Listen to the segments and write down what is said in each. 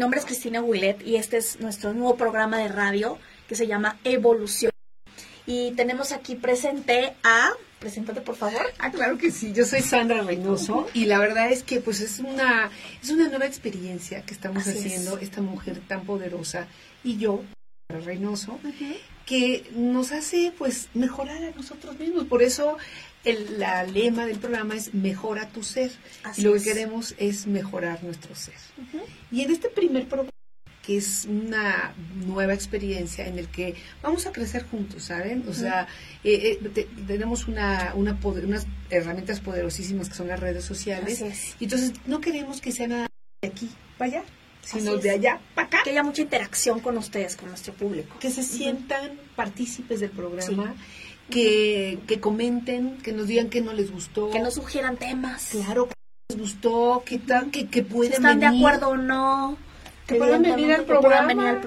nombre es Cristina Willet y este es nuestro nuevo programa de radio que se llama Evolución. Y tenemos aquí presente a... Preséntate, por favor. Ah, claro que sí. Yo soy Sandra Reynoso y la verdad es que pues es una es una nueva experiencia que estamos haciendo esta mujer tan poderosa y yo, Sandra Reynoso, que nos hace pues mejorar a nosotros mismos. Por eso el la lema del programa es mejora tu ser. y lo que queremos es mejorar nuestro ser. Y en este primer programa que es una nueva experiencia en el que vamos a crecer juntos, ¿saben? O sea, eh, eh, tenemos una, una unas herramientas poderosísimas que son las redes sociales. Y entonces no queremos que sea nada de aquí para allá, sino de allá para acá. Que haya mucha interacción con ustedes, con nuestro público. Que se sientan partícipes del programa. Que, que comenten, que nos digan que no les gustó. Que nos sugieran temas. Claro, que les gustó, que, tal, que, que pueden están de acuerdo o no. Que puedan venir al programa,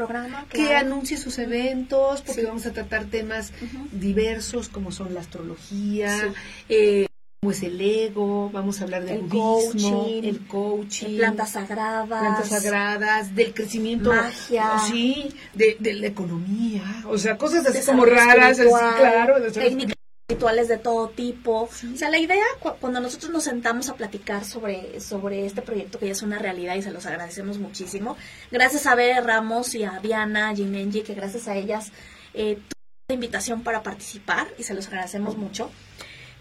que anuncie sus eventos, porque vamos a tratar temas diversos como son la astrología, eh, como es el ego, vamos a hablar del el coaching, el coaching, plantas sagradas, plantas sagradas, del crecimiento, magia, sí, de, la economía, o sea, cosas así como raras, así, claro, técnicas rituales de todo tipo. O sea, la idea cuando nosotros nos sentamos a platicar sobre, sobre este proyecto que ya es una realidad y se los agradecemos muchísimo. Gracias a Bere Ramos y a Diana Ginenji, que gracias a ellas eh, la invitación para participar y se los agradecemos mucho.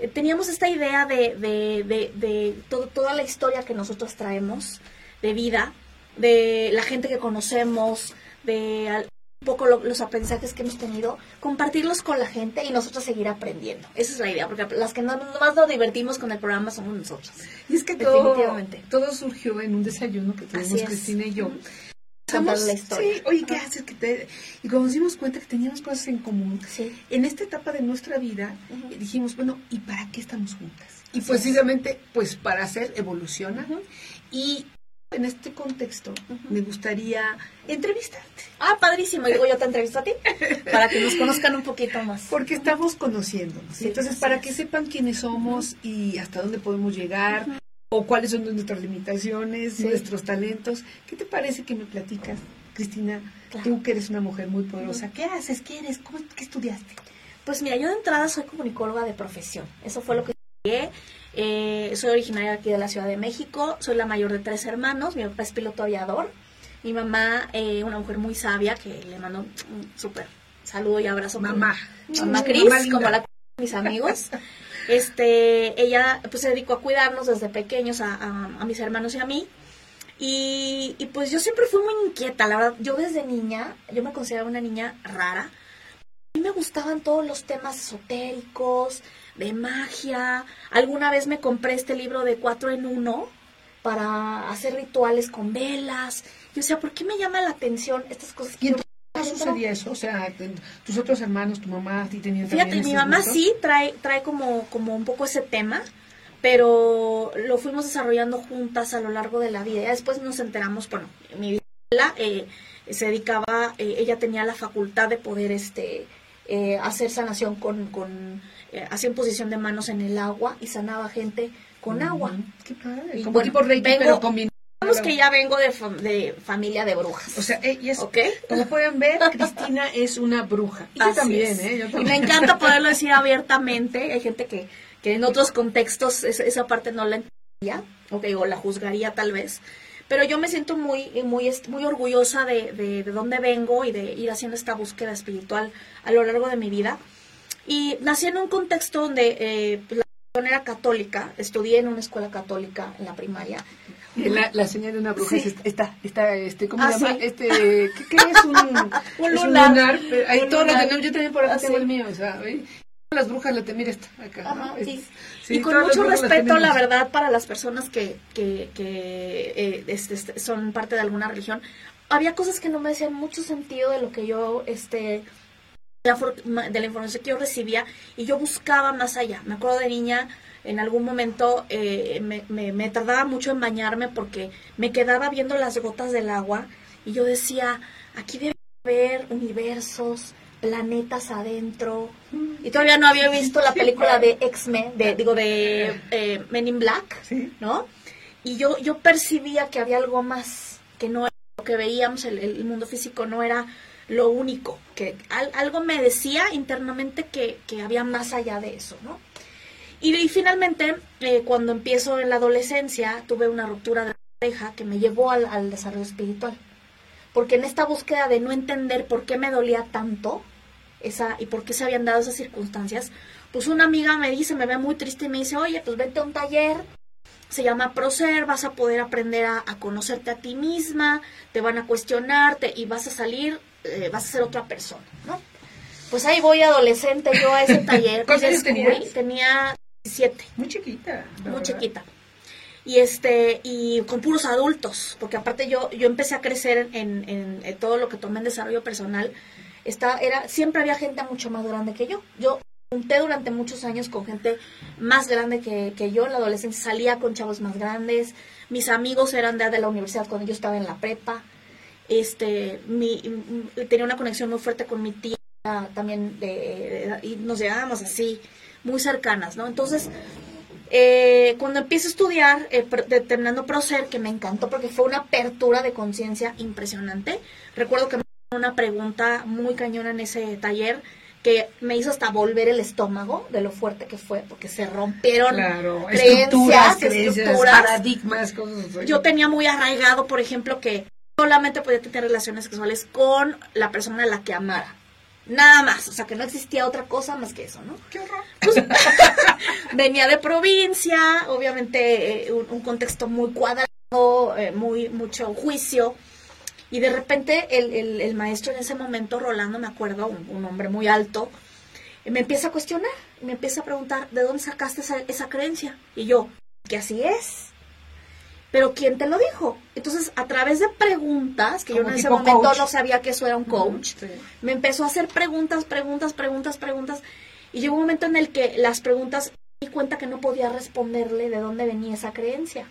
Eh, teníamos esta idea de, de, de, de toda la historia que nosotros traemos de vida, de la gente que conocemos, de un poco los aprendizajes que hemos tenido, compartirlos con la gente y nosotros seguir aprendiendo. Esa es la idea, porque las que no, más nos divertimos con el programa somos nosotros. Y es que todo, todo surgió en un desayuno que tuvimos Cristina y yo. La historia. Sí, oye, ¿qué haces? Que te... Y cuando nos dimos cuenta que teníamos cosas en común, en esta etapa de nuestra vida, dijimos, bueno, ¿y para qué estamos juntas? Y posiblemente, pues para hacer evoluciona. Y en este contexto, me gustaría entrevistarte. Ah, padrísimo. Digo, yo te entrevisto a ti para que nos conozcan un poquito más. Porque estamos conociéndonos. Entonces, para que sepan quiénes somos y hasta dónde podemos llegar, o cuáles son nuestras limitaciones, nuestros talentos. ¿Qué te parece que me platicas, Cristina? Tú que eres una mujer muy poderosa. ¿Qué haces? ¿Qué eres? ¿Cómo, ¿Qué estudiaste? Pues mira, yo de entrada soy comunicóloga de profesión. Eso fue lo que estudié. Eh, soy originaria aquí de la Ciudad de México, soy la mayor de tres hermanos, mi papá es piloto aviador, mi mamá, eh, una mujer muy sabia que le mando un súper saludo y abrazo. Mamá. Mamá Cris, como la mis amigos. Este, ella pues se dedicó a cuidarnos desde pequeños a, a, mis hermanos y a mí. Y, y, pues yo siempre fui muy inquieta, la verdad. Yo desde niña, yo me consideraba una niña rara. A mí me gustaban todos los temas esotéricos, de magia. Alguna vez me compré este libro de cuatro en uno para hacer rituales con velas. Y o sea, ¿por qué me llama la atención estas cosas? ¿Y ¿Cómo sucedía eso? O sea, tus otros hermanos, tu mamá, ti tenían Fíjate, mi mamá sí trae, trae como, como un poco ese tema, pero lo fuimos desarrollando juntas a lo largo de la vida. Ya después nos enteramos, bueno, mi abuela eh, se dedicaba, eh, ella tenía la facultad de poder este eh, hacer sanación con, con eh, hacía posición de manos en el agua y sanaba gente con agua. Qué padre. Como tipo Reiki, pero que ya vengo de, de, familia de brujas. O sea, ella es, como pueden ver, Cristina es una bruja. Y yo también, ¿eh? Y me encanta poderlo decir abiertamente. Hay gente que, que en otros contextos esa, parte no la entendía, okay, o la juzgaría tal vez. Pero yo me siento muy, muy, muy orgullosa de, de, de dónde vengo y de ir haciendo esta búsqueda espiritual a lo largo de mi vida. Y nací en un contexto donde eh, la era católica, estudié en una escuela católica en la primaria. La, la señal de una bruja es esta, esta, este, ¿cómo se ah, llama? Este, ¿qué, es un, un lunar? Ahí todos los tenemos, yo también por acá ah, tengo el mío, o sea, las brujas la mira esta acá. sí. y con mucho respeto, la verdad, para las personas que, que, que eh, este, este, son parte de alguna religión, había cosas que no me hacían mucho sentido de lo que yo, este, de la información que yo recibía y yo buscaba más allá. Me acuerdo de niña, en algún momento eh, me, me, tardaba mucho en bañarme porque me quedaba viendo las gotas del agua y yo decía, aquí debe haber universos, planetas adentro. Y todavía no había visto la película de X-Men, de, digo, de eh, Men in Black, ¿no? Y yo, yo percibía que había algo más que no lo que veíamos, el, mundo físico no era lo único, que algo me decía internamente que, había más allá de eso, ¿no? Y, finalmente, eh, cuando empiezo en la adolescencia, tuve una ruptura de pareja que me llevó al, desarrollo espiritual. Porque en esta búsqueda de no entender por qué me dolía tanto, esa, y por qué se habían dado esas circunstancias, pues una amiga me dice, me ve muy triste y me dice, oye, pues vete a un taller, se llama Procer, vas a poder aprender a, conocerte a ti misma, te van a cuestionarte y vas a salir, eh, vas a ser otra persona, ¿no? Pues ahí voy adolescente yo a ese taller. ¿Cuántos años tenías? Tenía 17. Muy chiquita. Muy chiquita. Y este, y con puros adultos, porque aparte yo, yo empecé a crecer en, en, todo lo que tomé en desarrollo personal. Está, era, siempre había gente mucho más grande que yo. Yo junté durante muchos años con gente más grande que, que, yo en la adolescencia, salía con chavos más grandes, mis amigos eran de, de la universidad cuando yo estaba en la prepa, este, mi, tenía una conexión muy fuerte con mi tía también, de, y nos llevábamos así, muy cercanas, ¿no? Entonces, eh, cuando empiezo a estudiar, eh, terminando Procer, que me encantó porque fue una apertura de conciencia impresionante, recuerdo que me una pregunta muy cañona en ese taller, que me hizo hasta volver el estómago de lo fuerte que fue, porque se rompieron creencias, estructuras, paradigmas, cosas Yo tenía muy arraigado, por ejemplo, que solamente podía tener relaciones sexuales con la persona a la que amara. Nada más, o sea, que no existía otra cosa más que eso, ¿no? ¡Qué horror! Pues, venía de provincia, obviamente eh, un, contexto muy cuadrado, eh, muy mucho juicio, y de repente el, el, maestro en ese momento, Rolando, me acuerdo, un, hombre muy alto, me empieza a cuestionar, me empieza a preguntar, ¿de dónde sacaste esa, esa creencia? Y yo, que así es. Pero ¿quién te lo dijo? Entonces, a través de preguntas, que yo en ese momento no sabía que eso era un coach, me empezó a hacer preguntas, preguntas, preguntas, preguntas. Y llegó un momento en el que las preguntas me di cuenta que no podía responderle de dónde venía esa creencia.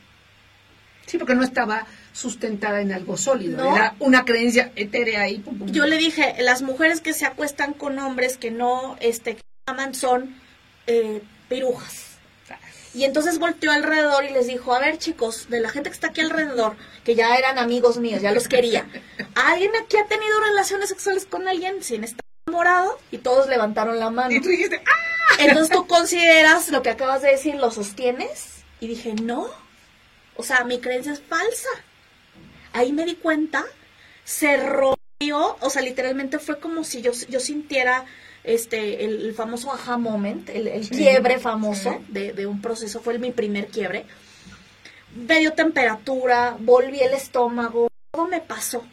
Sí, porque no estaba sustentada en algo sólido, era una creencia etérea ahí. Yo le dije, las mujeres que se acuestan con hombres que no este, aman son eh, pirujas. Y entonces volteó alrededor y les dijo, a ver chicos, de la gente que está aquí alrededor, que ya eran amigos míos, ya los quería, ¿alguien aquí ha tenido relaciones sexuales con alguien sin estar enamorado? Y todos levantaron la mano. Y tú dijiste, ¡ah! Entonces tú consideras lo que acabas de decir, lo sostienes. Y dije, no, o sea, mi creencia es falsa ahí me di cuenta, se rompió, o sea, literalmente fue como si yo, yo sintiera este el, famoso aha moment, el, quiebre famoso de, de, un proceso, fue mi primer quiebre. Me dio temperatura, volví el estómago, todo me pasó.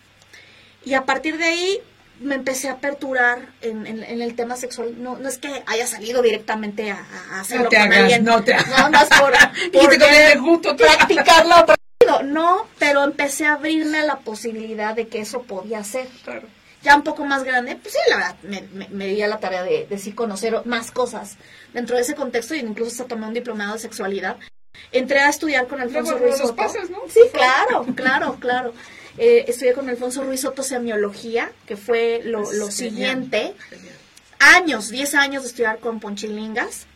Y a partir de ahí me empecé a aperturar en, en, el tema sexual. No, no es que haya salido directamente a, hacerlo no te con alguien. No te hagas. Nada más por, por practicarlo no, pero empecé a abrirme a la posibilidad de que eso podía ser. Ya un poco más grande, pues sí, la verdad, me, me, di a la tarea de, de, sí conocer más cosas dentro de ese contexto y incluso hasta tomé un diplomado de sexualidad. Entré a estudiar con Alfonso Ruiz Soto. Sí, claro, claro, claro. Eh, estudié con Alfonso Ruiz Soto semiología, que fue lo, siguiente. Años, 10 años de estudiar con Ponchilingas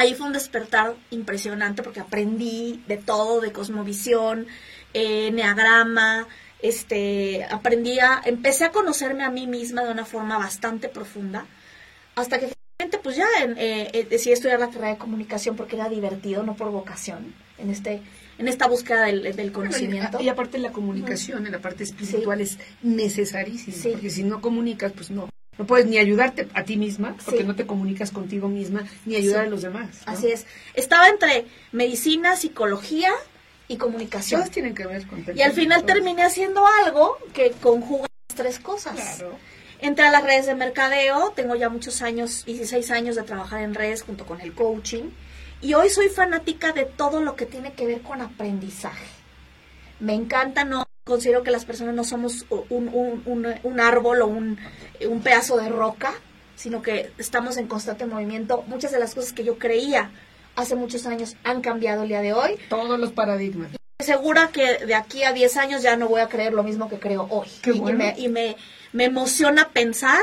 ahí fue un despertar impresionante porque aprendí de todo, de cosmovisión, eh, neagrama, este, aprendí a, empecé a conocerme a mí misma de una forma bastante profunda, hasta que finalmente pues ya eh, eh, decidí estudiar la carrera de comunicación porque era divertido, no por vocación, en este en esta búsqueda del, conocimiento. y, aparte la comunicación, en la parte espiritual es necesarísima, porque si no comunicas, pues no, no puedes ni ayudarte a ti misma, porque no te comunicas contigo misma, ni ayudar a los demás. Así es. Estaba entre medicina, psicología y comunicación. Todas tienen que ver con Y al final terminé haciendo algo que conjuga las tres cosas. Claro. Entré a las redes de mercadeo, tengo ya muchos años, 16 años de trabajar en redes junto con el coaching. Y hoy soy fanática de todo lo que tiene que ver con aprendizaje. Me encanta, no considero que las personas no somos un, un, un, árbol o un, un pedazo de roca, sino que estamos en constante movimiento. Muchas de las cosas que yo creía hace muchos años han cambiado el día de hoy. Todos los paradigmas. Estoy segura que de aquí a 10 años ya no voy a creer lo mismo que creo hoy. y, me, y me, me, emociona pensar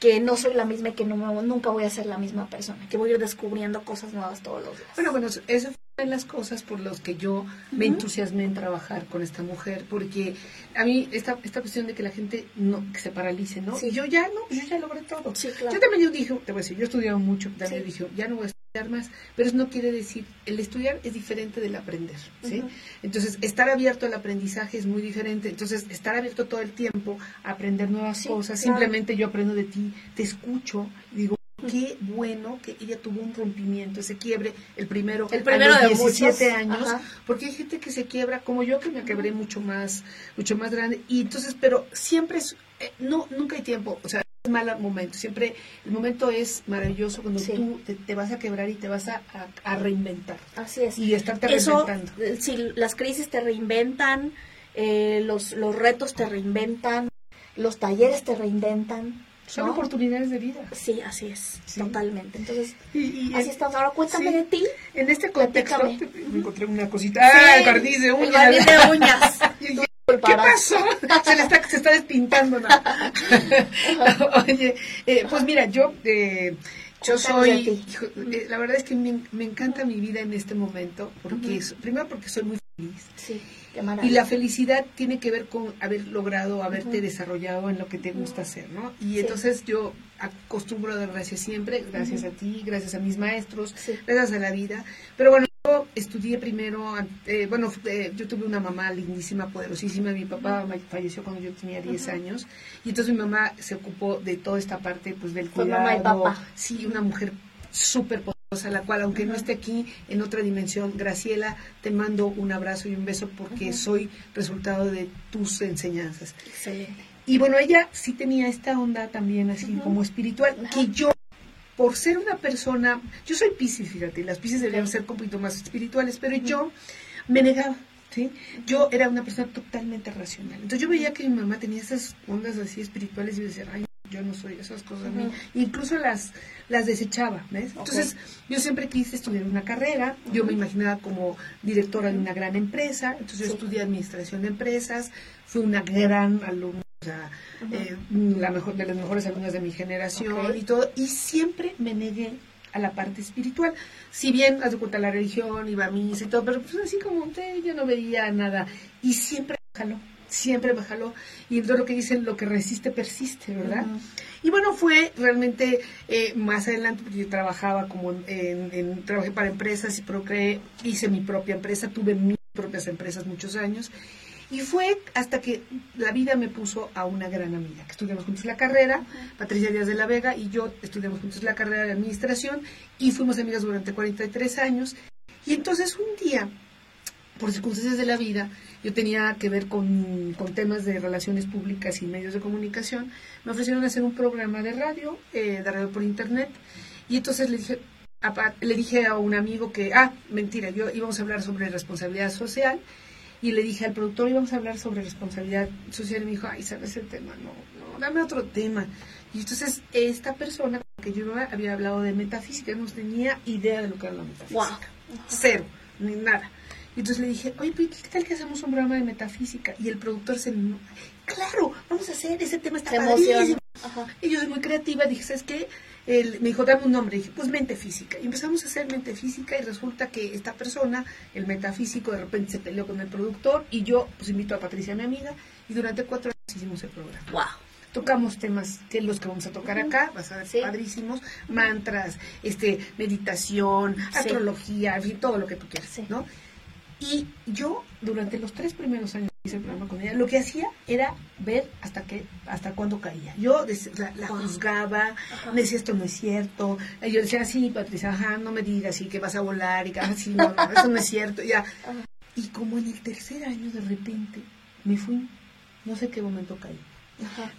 que no soy la misma y que no nunca voy a ser la misma persona, que voy a ir descubriendo cosas nuevas todos los días. Bueno, bueno, eso en las cosas por los que yo me entusiasmé en trabajar con esta mujer, porque a mí esta, esta cuestión de que la gente no que se paralice, ¿no? Y yo ya no, yo ya logré todo. Yo también yo dije, te voy a decir, yo he estudiado mucho, también dije, ya no voy a más, pero eso no quiere decir, el estudiar es diferente del aprender, ¿sí? Entonces, estar abierto al aprendizaje es muy diferente, entonces, estar abierto todo el tiempo a aprender nuevas cosas, simplemente yo aprendo de ti, te escucho, digo, qué bueno que ella tuvo un rompimiento, ese quiebre, el primero, el primero de 17 años, porque hay gente que se quiebra, como yo que me quebré mucho más, mucho más grande, y entonces, pero siempre es, eh, no, nunca hay tiempo, o sea, mal momento, siempre el momento es maravilloso cuando tú te, vas a quebrar y te vas a, reinventar. Así es. Y estarte reinventando. Eh, si las crisis te reinventan, eh, los, los retos te reinventan, los talleres te reinventan, son oportunidades de vida. Sí, así es, totalmente. Entonces, así estamos. Ahora cuéntame de ti. En este contexto me encontré una cosita. ¡Ah, el barniz de uñas! El barniz de uñas. ¿Qué pasó? Se le está, se está despintando. ¿no? Oye, eh, pues mira, yo... Eh, yo soy, eh, la verdad es que me, me, encanta mi vida en este momento, porque primero porque soy muy feliz. Sí y la felicidad tiene que ver con haber logrado, haberte desarrollado en lo que te gusta hacer, ¿no? Y entonces yo acostumbro a dar gracias siempre, gracias a ti, gracias a mis maestros, gracias a la vida. Pero bueno, yo estudié primero, eh, bueno, eh, yo tuve una mamá lindísima, poderosísima, mi papá falleció cuando yo tenía 10 años, y entonces mi mamá se ocupó de toda esta parte, pues del cuidado. Mamá y papá. Sí, una mujer súper a la cual, aunque no esté aquí en otra dimensión, Graciela, te mando un abrazo y un beso porque soy resultado de tus enseñanzas. Excelente. Y bueno, ella sí tenía esta onda también así como espiritual, que yo, por ser una persona, yo soy Pisces, fíjate, las Pisces deberían ser un poquito más espirituales, pero yo me negaba. ¿Sí? Yo era una persona totalmente racional. Entonces yo veía que mi mamá tenía esas ondas así espirituales y yo decía, ay, yo no soy esas cosas mí. Incluso las, las desechaba, ¿ves? Entonces, yo siempre quise estudiar una carrera, yo me imaginaba como directora de una gran empresa, entonces yo estudié administración de empresas, fui una gran alumna, o sea, eh, la mejor, de las mejores alumnas de mi generación y todo, y siempre me negué a la parte espiritual. Si bien, haz de cuenta, la religión, iba a misa y todo, pero pues así como usted, yo no veía nada. Y siempre jaló siempre me jaló. Y entonces lo que dicen, lo que resiste persiste, ¿verdad? Y bueno, fue realmente eh, más adelante, porque yo trabajaba como en, trabajé para empresas y procreé, hice mi propia empresa, tuve mis propias empresas muchos años. Y fue hasta que la vida me puso a una gran amiga, que estudiamos juntos la carrera, Patricia Díaz de la Vega y yo estudiamos juntos la carrera de administración y fuimos amigas durante 43 años. Y entonces un día, por circunstancias de la vida, yo tenía que ver con, temas de relaciones públicas y medios de comunicación, me ofrecieron hacer un programa de radio, eh, de radio por internet, y entonces le dije, a, le dije a un amigo que, ah, mentira, yo íbamos a hablar sobre responsabilidad social, y le dije al productor, íbamos a hablar sobre responsabilidad social, y me dijo, ay, ¿sabes el tema? No, no, dame otro tema. Y entonces esta persona que yo había hablado de metafísica, no tenía idea de lo que era la metafísica. Cero, ni nada. Y entonces le dije, oye, ¿qué tal que hacemos un programa de metafísica? Y el productor se claro, vamos a hacer, ese tema está padrísimo. Y yo soy muy creativa, dije, ¿sabes qué? Me dijo, dame un nombre. Y dije, pues mente física. Y empezamos a hacer mente física y resulta que esta persona, el metafísico, de repente se peleó con el productor y yo, pues invito a Patricia, mi amiga, y durante cuatro años hicimos el programa. ¡Wow! tocamos temas que los que vamos a tocar acá, vas a ver padrísimos, mantras, este, meditación, astrología, en fin, todo lo que tú quieras, ¿no? Y yo, durante los tres primeros años que hice el programa con ella, lo que hacía era ver hasta qué, hasta cuándo caía. Yo la, juzgaba, me decía esto no es cierto. Yo decía, sí, Patricia, ajá, no me digas, sí, que vas a volar, y que así, no, no, eso no es cierto, ya. Y como en el tercer año, de repente, me fui, no sé qué momento caí.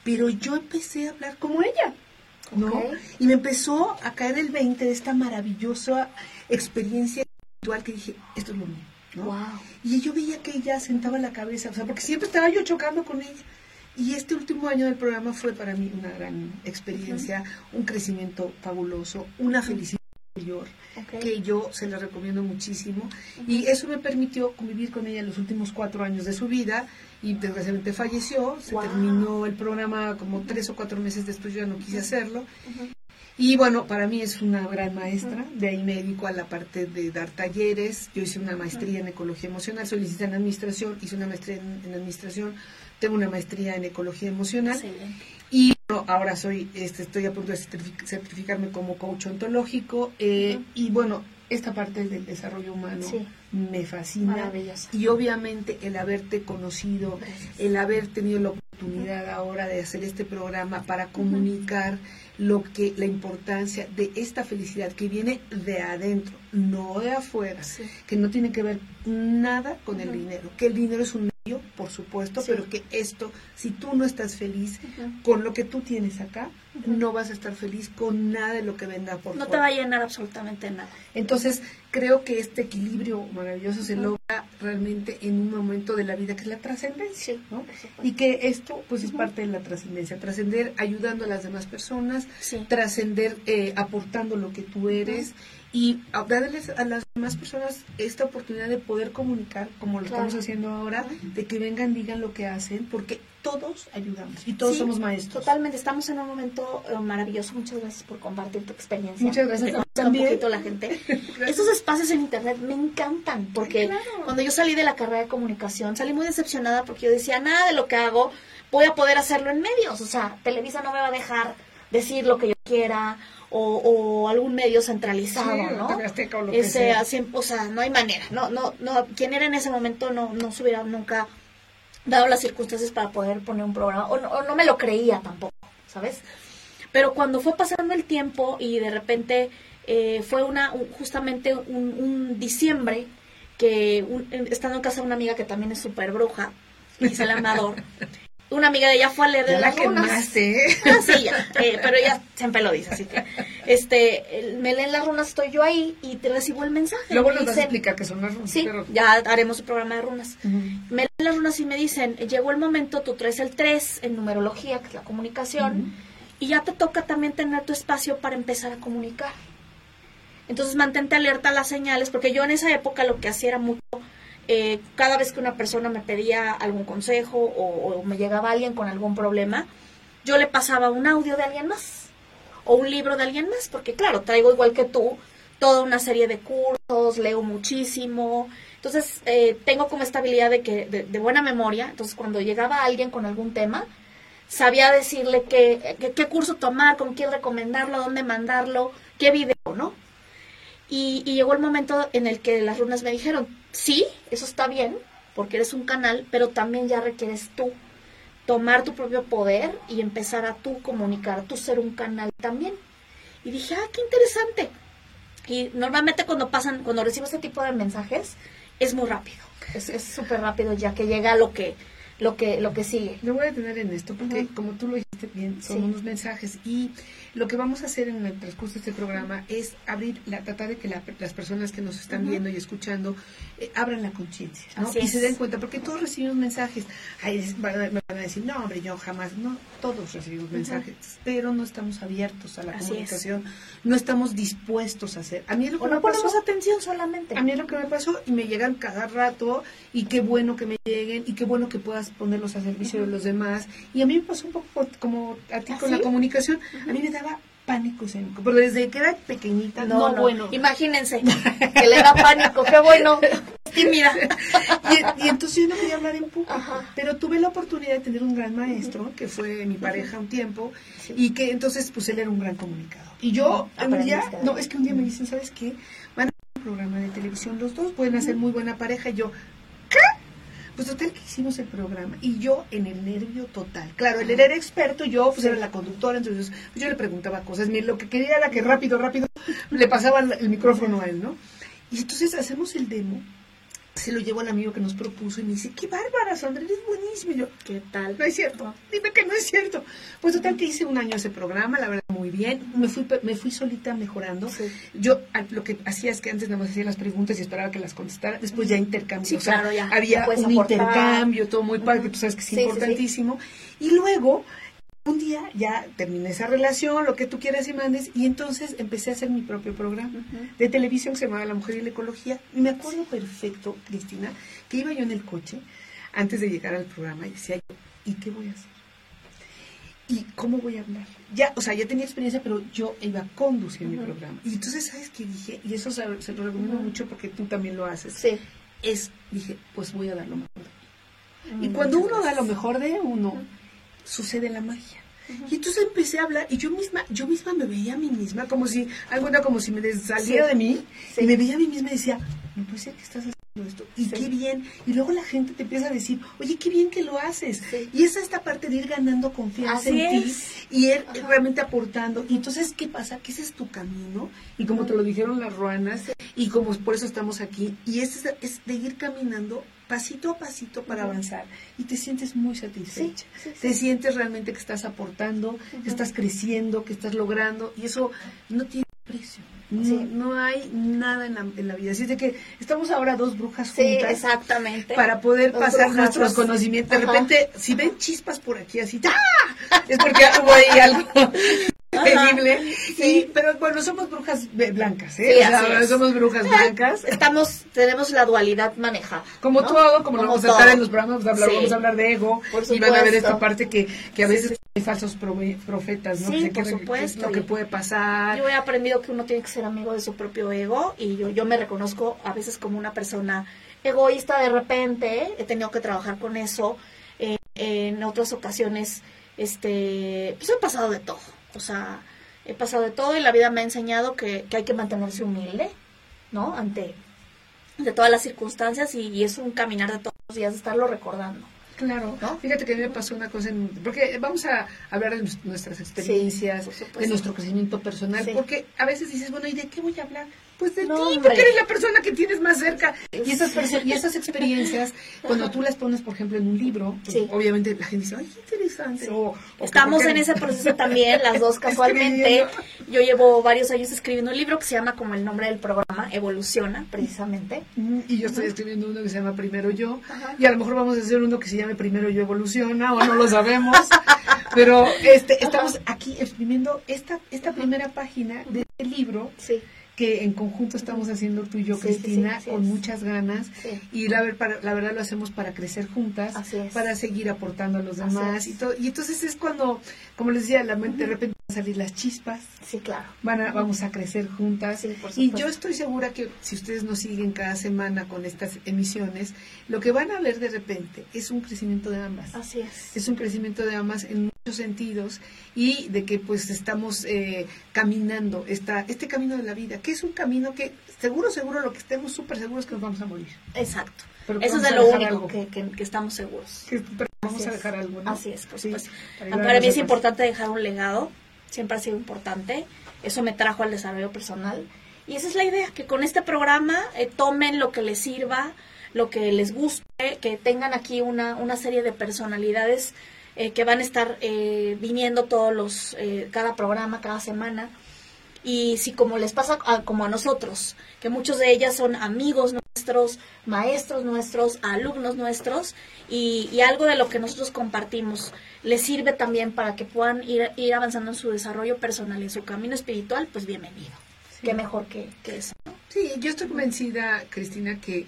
Pero yo empecé a hablar como ella. ¿no? Y me empezó a caer el 20 de esta maravillosa experiencia espiritual que dije, esto es lo mío. Y yo veía que ella sentaba la cabeza, o sea, porque siempre estaba yo chocando con ella. Y este último año del programa fue para mí una gran experiencia, un crecimiento fabuloso, una felicidad mayor, que yo se la recomiendo muchísimo. Y eso me permitió convivir con ella los últimos cuatro años de su vida. Y desgraciadamente falleció, se terminó el programa como tres o cuatro meses después, yo ya no quise hacerlo. Y bueno, para mí es una gran maestra, de ahí me dedico a la parte de dar talleres, yo hice una maestría en ecología emocional, soy en administración, hice una maestría en, administración, tengo una maestría en ecología emocional. Y ahora soy, este, estoy a punto de certificarme como coach ontológico eh, y bueno, esta parte del desarrollo humano me fascina. Y obviamente el haberte conocido, el haber tenido la oportunidad ahora de hacer este programa para comunicar lo que la importancia de esta felicidad que viene de adentro, no de afuera, que no tiene que ver nada con el dinero, que el dinero es un medio, por supuesto, pero que esto, si tú no estás feliz con lo que tú tienes acá, no vas a estar feliz con nada de lo que venga por No te va a llenar absolutamente nada. Entonces, creo que este equilibrio maravilloso se logra realmente en un momento de la vida que es la trascendencia, ¿no? Y que esto, pues, es parte de la trascendencia, trascender ayudando a las demás personas, trascender eh, aportando lo que tú eres y darles a las demás personas esta oportunidad de poder comunicar, como lo estamos haciendo ahora, de que vengan, digan lo que hacen, porque todos ayudamos y todos somos maestros. Totalmente, estamos en un momento eh, maravilloso. Muchas gracias por compartir tu experiencia. Muchas gracias. También. Un poquito la gente. Esos espacios en internet me encantan porque cuando yo salí de la carrera de comunicación salí muy decepcionada porque yo decía, nada de lo que hago voy a poder hacerlo en medios. O sea, Televisa no me va a dejar decir lo que yo quiera o, algún medio centralizado, ¿no? Ese, así, o sea, no hay manera, no, no, no, quien era en ese momento no, no se hubiera nunca dado las circunstancias para poder poner un programa, o no, me lo creía tampoco, ¿sabes? Pero cuando fue pasando el tiempo y de repente eh, fue una, justamente un, diciembre, que estando en casa de una amiga que también es súper bruja, el Amador, una amiga de ella fue a leer de las runas. ¿eh? Ah, sí, ya, eh, pero ella siempre lo dice, así que este, me leen las runas, estoy yo ahí y te recibo el mensaje. Luego nos vas a explicar qué son las runas. Sí, ya haremos un programa de runas. Me leen las runas y me dicen, llegó el momento, tú traes el 3 en numerología, que es la comunicación, y ya te toca también tener tu espacio para empezar a comunicar. Entonces mantente alerta a las señales, porque yo en esa época lo que hacía era mucho eh, cada vez que una persona me pedía algún consejo o, me llegaba alguien con algún problema, yo le pasaba un audio de alguien más o un libro de alguien más, porque claro, traigo igual que tú toda una serie de cursos, leo muchísimo, entonces eh, tengo como estabilidad de, que, de, buena memoria, entonces cuando llegaba alguien con algún tema, sabía decirle qué, qué, curso tomar, con quién recomendarlo, dónde mandarlo, qué video, ¿no? Y, llegó el momento en el que las runas me dijeron, sí, eso está bien, porque eres un canal, pero también ya requieres tú tomar tu propio poder y empezar a tú comunicar, tú ser un canal también. Y dije, ah, qué interesante. Y normalmente cuando pasan, cuando recibo este tipo de mensajes, es muy rápido. Es súper rápido ya que llega lo que, lo que, lo que sigue. Me voy a detener en esto porque, como tú lo dijiste bien, son unos mensajes y lo que vamos a hacer en el transcurso de este programa es abrir, la, tratar de que las personas que nos están viendo y escuchando eh, abran la conciencia y se den cuenta, porque todos recibimos mensajes. Ay, me van a decir, no, hombre, yo jamás, no, todos recibimos mensajes, pero no estamos abiertos a la comunicación, no estamos dispuestos a hacer. A mí lo que no ponemos atención solamente. A mí lo que me pasó y me llegan cada rato y qué bueno que me lleguen y qué bueno que puedas ponerlos a servicio de los demás. Y a mí me pasó un poco como a ti ¿Ah, con la comunicación, a mí me da pánico escénico, pero desde que era pequeñita, no, bueno. Imagínense que le da pánico, qué bueno. Y, y, entonces yo no quería hablar en público, pero tuve la oportunidad de tener un gran maestro, que fue mi pareja un tiempo, y que entonces pues él era un gran comunicador. Y yo un día, no, es que un día me dicen, ¿sabes qué? Van a un programa de televisión, los dos pueden hacer muy buena pareja, y yo. Pues total que hicimos el programa y yo en el nervio total. Claro, él era experto, yo pues era la conductora, entonces pues, yo le preguntaba cosas. lo que quería era que rápido, rápido le pasaba el micrófono a él, ¿no? Y entonces hacemos el demo se lo llevo al amigo que nos propuso y me dice, qué bárbara, Sandra, eres buenísimo. Y yo, ¿qué tal? No es cierto, dime que no es cierto. Pues total que hice un año ese programa, la verdad, muy bien. Me fui, me fui solita mejorando. Yo lo que hacía es que antes nada más hacía las preguntas y esperaba que las contestara, después ya intercambio. o sea, claro, ya, había un intercambio, todo muy padre, que tú sabes que es importantísimo. Y luego un día ya terminé esa relación, lo que tú quieras y mandes, y entonces empecé a hacer mi propio programa de televisión que se llamaba La Mujer y la Ecología. Y me acuerdo perfecto, Cristina, que iba yo en el coche antes de llegar al programa y decía, ¿y qué voy a hacer? ¿y cómo voy a hablar? Ya, o sea, ya tenía experiencia, pero yo iba a conducir mi programa. Y entonces, ¿sabes qué dije? Y eso se, se lo recomiendo mucho porque tú también lo haces. Sí. Es, dije, pues voy a dar lo mejor de mí. Y cuando uno da lo mejor de uno, sucede la magia. Y entonces empecé a hablar y yo misma, yo misma me veía a mí misma como si, algo era como si me saliera de mí y me veía a mí misma y decía, no puede ser que estás haciendo esto. Y qué bien. Y luego la gente te empieza a decir, oye, qué bien que lo haces. Y es esta parte de ir ganando confianza en ti y ir realmente aportando. Y entonces, ¿qué pasa? Que ese es tu camino. Y como te lo dijeron las ruanas, y como por eso estamos aquí, y es, es de ir caminando pasito a pasito para avanzar y te sientes muy satisfecha. te sientes realmente que estás aportando, que estás creciendo, que estás logrando y eso no tiene precio. No, hay nada en la, vida. Así de que estamos ahora dos brujas juntas. exactamente. Para poder pasar nuestros conocimientos. De repente, si ven chispas por aquí así, ¡ah! Es porque hubo ahí algo terrible. Sí. pero bueno, somos brujas blancas, ¿eh? somos brujas blancas. Estamos, tenemos la dualidad manejada. Como todo, como, lo vamos a estar en los programas, vamos a hablar, vamos a hablar de ego. y van a ver esta parte que, que a veces hay falsos profetas, ¿no? Sí, por supuesto. lo que puede pasar. Yo he aprendido que uno tiene que ser amigo de su propio ego y yo, yo me reconozco a veces como una persona egoísta de repente. He tenido que trabajar con eso. Eh, en otras ocasiones, este, pues he pasado de todo o sea, he pasado de todo y la vida me ha enseñado que, hay que mantenerse humilde, ¿no? Ante de todas las circunstancias y, es un caminar de todos los días, estarlo recordando. Claro, fíjate que a mí me pasó una cosa, porque vamos a hablar de nuestras experiencias, de nuestro crecimiento personal, porque a veces dices, bueno, ¿y de qué voy a hablar? Pues de ti, porque eres la persona que tienes más cerca. Y esas, y esas experiencias, cuando tú las pones, por ejemplo, en un libro, pues, obviamente la gente dice, ay, interesante. Estamos en ese proceso también, las dos casualmente. Yo llevo varios años escribiendo un libro que se llama como el nombre del programa, Evoluciona, precisamente. Y yo estoy escribiendo uno que se llama Primero Yo. Y a lo mejor vamos a hacer uno que se llame Primero Yo Evoluciona, o no lo sabemos. Pero este, estamos aquí exprimiendo esta, esta primera página de este libro. Sí que en conjunto estamos haciendo tú y yo, Cristina, con muchas ganas. Y la, la, verdad lo hacemos para crecer juntas, para seguir aportando a los demás. Y, todo, y entonces es cuando, como les decía, la mente de repente van a salir las chispas. Sí, claro. Van vamos a crecer juntas. y yo estoy segura que si ustedes nos siguen cada semana con estas emisiones, lo que van a ver de repente es un crecimiento de ambas. Así es. Es un crecimiento de ambas en sentidos y de que pues estamos eh, caminando esta, este camino de la vida, que es un camino que seguro, seguro, lo que estemos súper seguros es que nos vamos a morir. Exacto. Eso es de lo único que, que, estamos seguros. pero vamos a dejar algo, ¿no? Así es, Para, mí es importante dejar un legado, siempre ha sido importante, eso me trajo al desarrollo personal. Y esa es la idea, que con este programa eh, tomen lo que les sirva, lo que les guste, que tengan aquí una, una serie de personalidades eh, que van a estar eh, viniendo todos los, eh, cada programa, cada semana. Y si como les pasa como a nosotros, que muchos de ellas son amigos nuestros, maestros nuestros, alumnos nuestros, y, algo de lo que nosotros compartimos les sirve también para que puedan ir, ir avanzando en su desarrollo personal y en su camino espiritual, pues bienvenido. Qué mejor que, que eso. Sí, yo estoy convencida, Cristina, que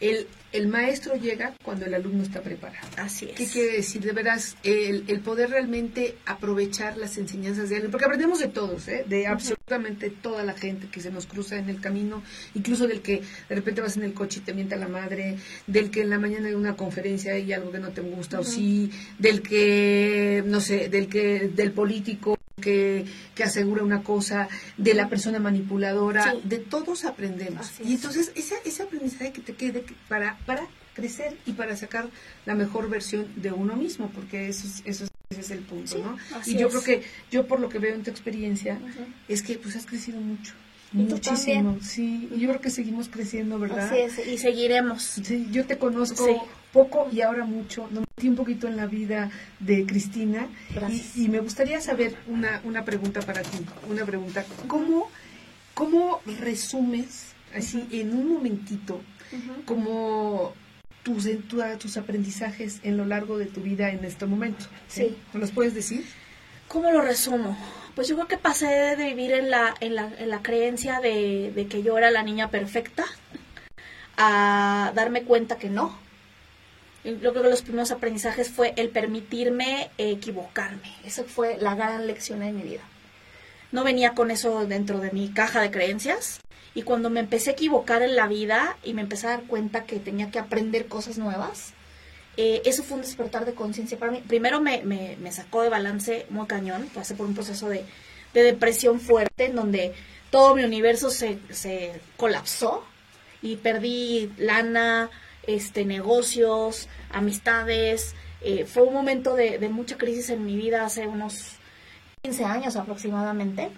el, el maestro llega cuando el alumno está preparado. Así es. ¿Qué quiere decir? De veras, el, el poder realmente aprovechar las enseñanzas de alguien, porque aprendemos de todos, ¿eh? de absolutamente toda la gente que se nos cruza en el camino, incluso del que de repente vas en el coche y te mienta la madre, del que en la mañana hay una conferencia y algo que no te gusta o sí, del que, no sé, del que, del político que, que, asegura una cosa, de la persona manipuladora, de todos aprendemos. y entonces ese, ese aprendizaje que te quede para, para crecer y para sacar la mejor versión de uno mismo, porque eso es, eso ese es el punto, ¿no? Y yo creo que, yo por lo que veo en tu experiencia, es que pues has crecido mucho. Muchísimo, sí. Y yo creo que seguimos creciendo, ¿verdad? Así es, y seguiremos. Sí, yo te conozco poco y ahora mucho. Nos metí un poquito en la vida de Cristina. Y, y, me gustaría saber una, una pregunta para ti. Una pregunta. ¿Cómo, cómo resumes, así, en un momentito, como tus, tus aprendizajes en lo largo de tu vida en este momento? Sí. ¿Me los puedes decir? ¿Cómo lo resumo? Pues yo creo que pasé de vivir en la, en la, en la creencia de, de que yo era la niña perfecta a darme cuenta que no, Yo creo que los primeros aprendizajes fue el permitirme equivocarme. Esa fue la gran lección de mi vida. No venía con eso dentro de mi caja de creencias. Y cuando me empecé a equivocar en la vida y me empecé a dar cuenta que tenía que aprender cosas nuevas, eh, eso fue un despertar de conciencia para mí. Primero me, me, sacó de balance muy cañón, pasé por un proceso de, de depresión fuerte en donde todo mi universo se, se colapsó y perdí lana, este, negocios, amistades. Eh, fue un momento de, mucha crisis en mi vida hace unos 15 años aproximadamente.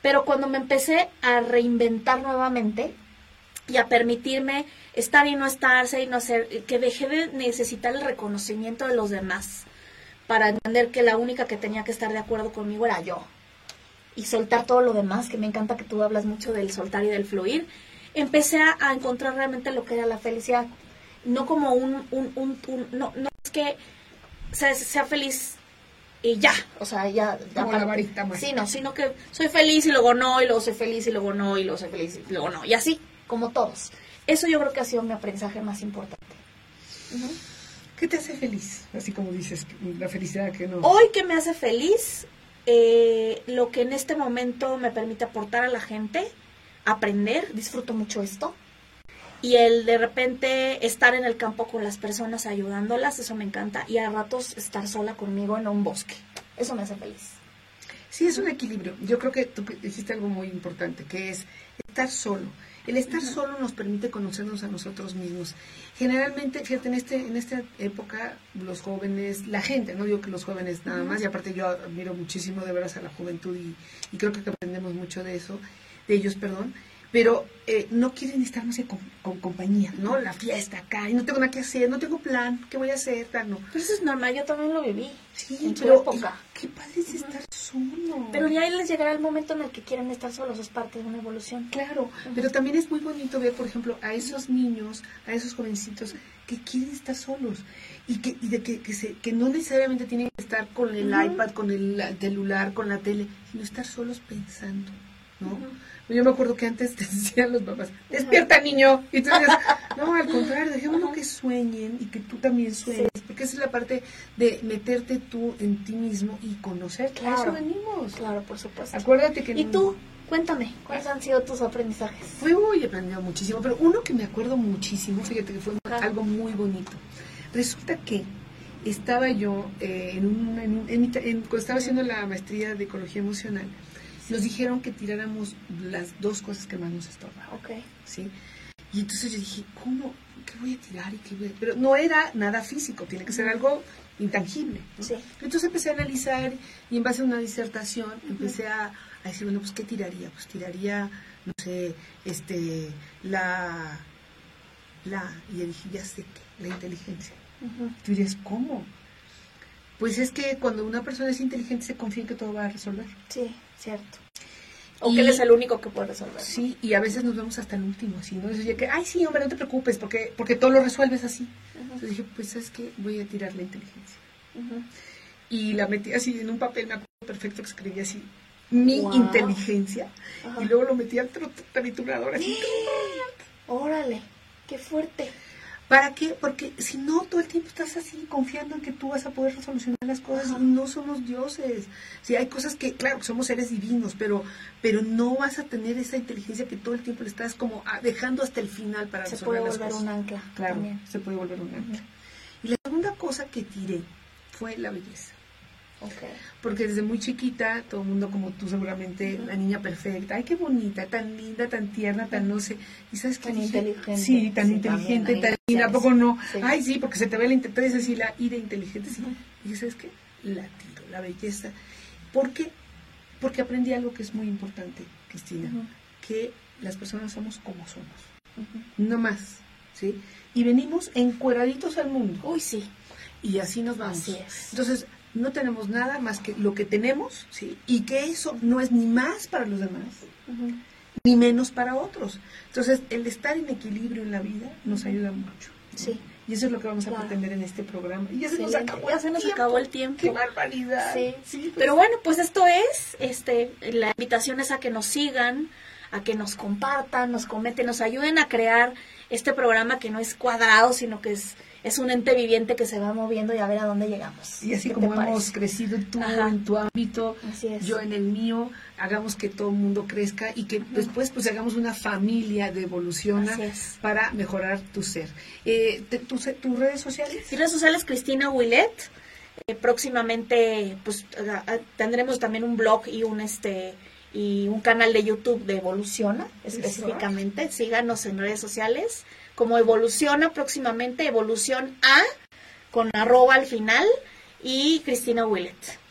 Pero cuando me empecé a reinventar nuevamente y a permitirme estar y no estar, ser y no ser, que dejé de necesitar el reconocimiento de los demás para entender que la única que tenía que estar de acuerdo conmigo era yo. Y soltar todo lo demás, que me encanta que tú hablas mucho del soltar y del fluir. Empecé a, encontrar realmente lo que era la felicidad. No como un, un, un, un no, no es que sea, sea feliz y ya, o sea, ya... Como la varita Sí, no, sino que soy feliz y luego no, y luego soy feliz y luego no, y luego soy feliz y luego no, y así, como todos. Eso yo creo que ha sido mi aprendizaje más importante. ¿Qué te hace feliz? Así como dices, la felicidad que no... Hoy que me hace feliz, eh, lo que en este momento me permite aportar a la gente, aprender, disfruto mucho esto, y el de repente estar en el campo con las personas ayudándolas, eso me encanta, y a ratos estar sola conmigo en un bosque, eso me hace feliz. Sí, es un equilibrio. Yo creo que tú dijiste algo muy importante, que es estar solo. El estar solo nos permite conocernos a nosotros mismos. Generalmente, fíjate, en, este, en esta época, los jóvenes, la gente, no digo que los jóvenes nada más, y aparte yo admiro muchísimo de veras a la juventud y, y creo que aprendemos mucho de eso, de ellos, perdón, pero eh, no quieren estar más con, con, compañía, ¿no? La fiesta acá, y no tengo nada que hacer, no tengo plan, ¿qué voy a hacer? no. Pero eso es normal, yo también lo viví. Sí, en pero época. qué padre es estar solo. Pero ya les llegará el momento en el que quieren estar solos, es parte de una evolución. Claro, pero también es muy bonito ver, por ejemplo, a esos niños, a esos jovencitos que quieren estar solos y que, y de que, que, se, que no necesariamente tienen que estar con el iPad, con el celular, con la tele, sino estar solos pensando, ¿no? Yo me acuerdo que antes te decían los papás, despierta niño. Y tú decías, no, al contrario, dejémoslo que sueñen y que tú también sueñes. Porque esa es la parte de meterte tú en ti mismo y conocer. Claro, eso venimos. Claro, por supuesto. Acuérdate que... ¿Y tú? Cuéntame, ¿cuáles han sido tus aprendizajes? Fui muy aprendido muchísimo, pero uno que me acuerdo muchísimo, fíjate que fue algo muy bonito. Resulta que estaba yo eh, en, un, en, en, cuando estaba haciendo la maestría de ecología emocional, nos dijeron que tiráramos las dos cosas que más nos estorbaban. Ok. ¿sí? Y entonces yo dije, ¿cómo? ¿Qué voy a tirar? y qué voy a... Pero no era nada físico, tiene que ser algo intangible. Sí. Entonces empecé a analizar y en base a una disertación empecé a, a, decir, bueno, pues ¿qué tiraría? Pues tiraría, no sé, este, la, la, y yo dije, ya sé qué, la inteligencia. Tú dirías, ¿cómo? Pues es que cuando una persona es inteligente se confía en que todo va a resolver. Sí, cierto. O que él es el único que puede resolver. Sí, y a veces nos vemos hasta el último, así, ¿no? Entonces, que, ay, sí, hombre, no te preocupes, porque, porque todo lo resuelves así. Entonces dije, pues, ¿sabes qué? Voy a tirar la inteligencia. Y la metí así en un papel, me acuerdo perfecto que escribía así, mi inteligencia. Y luego lo metí al triturador así. Órale, qué fuerte. ¿Para qué? Porque si no, todo el tiempo estás así confiando en que tú vas a poder solucionar las cosas y no somos dioses. Si hay cosas que, claro, somos seres divinos, pero, pero no vas a tener esa inteligencia que todo el tiempo le estás como ah, dejando hasta el final para se resolver las cosas. Se puede volver un ancla. Claro, se puede volver un ancla. Y la segunda cosa que tiré fue la belleza. Porque desde muy chiquita, todo el mundo como tú seguramente, la niña perfecta, ay, qué bonita, tan linda, tan tierna, tan no sé. ¿Y sabes qué? Tan inteligente. Sí, tan inteligente, tan linda, ¿a poco no? Ay, sí, porque se te ve la inteligencia, decir la ira inteligente, sí. Y ¿sabes qué? La tiro, la belleza. ¿Por qué? Porque aprendí algo que es muy importante, Cristina, que las personas somos como somos. No más, ¿sí? Y venimos encueraditos al mundo. Uy, sí. Y así nos vamos. Así es. Entonces, no tenemos nada más que lo que tenemos, ¿sí? Y que eso no es ni más para los demás, ni menos para otros. Entonces, el estar en equilibrio en la vida nos ayuda mucho. Sí. Y eso es lo que vamos a pretender en este programa. Y ya se nos acabó, ya se nos acabó el tiempo. ¡Qué barbaridad! Sí. sí pues. Pero bueno, pues esto es, este, la invitación es a que nos sigan, a que nos compartan, nos comenten, nos ayuden a crear este programa que no es cuadrado, sino que es es un ente viviente que se va moviendo y a ver a dónde llegamos. Y así como hemos crecido tú en tu ámbito, yo en el mío, hagamos que todo el mundo crezca y que después pues hagamos una familia de evoluciona para mejorar tu ser. Eh, ¿Tus redes sociales? Mis redes sociales, Cristina Willet. Eh, próximamente pues tendremos también un blog y un este y un canal de YouTube de Evoluciona específicamente. Síganos en redes sociales como Evoluciona próximamente, Evolución A con arroba al final y Cristina Willett.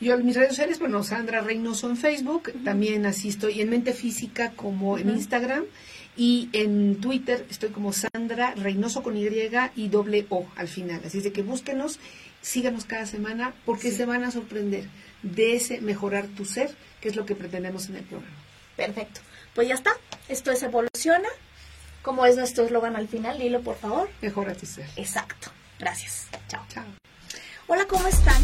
Yo en mis redes sociales, bueno, Sandra Reynoso en Facebook, también asisto y en Mente Física como en Instagram y en Twitter estoy como Sandra Reynoso con Y y doble O al final. Así es de que búsquenos, síganos cada semana porque se van a sorprender de ese mejorar tu ser, que es lo que pretendemos en el programa. Perfecto. Pues ya está. Esto es Evoluciona. Como es nuestro eslogan al final? Dilo, por favor. Mejora tu ser. Exacto. Gracias. Chao. Chao. Hola, ¿cómo están?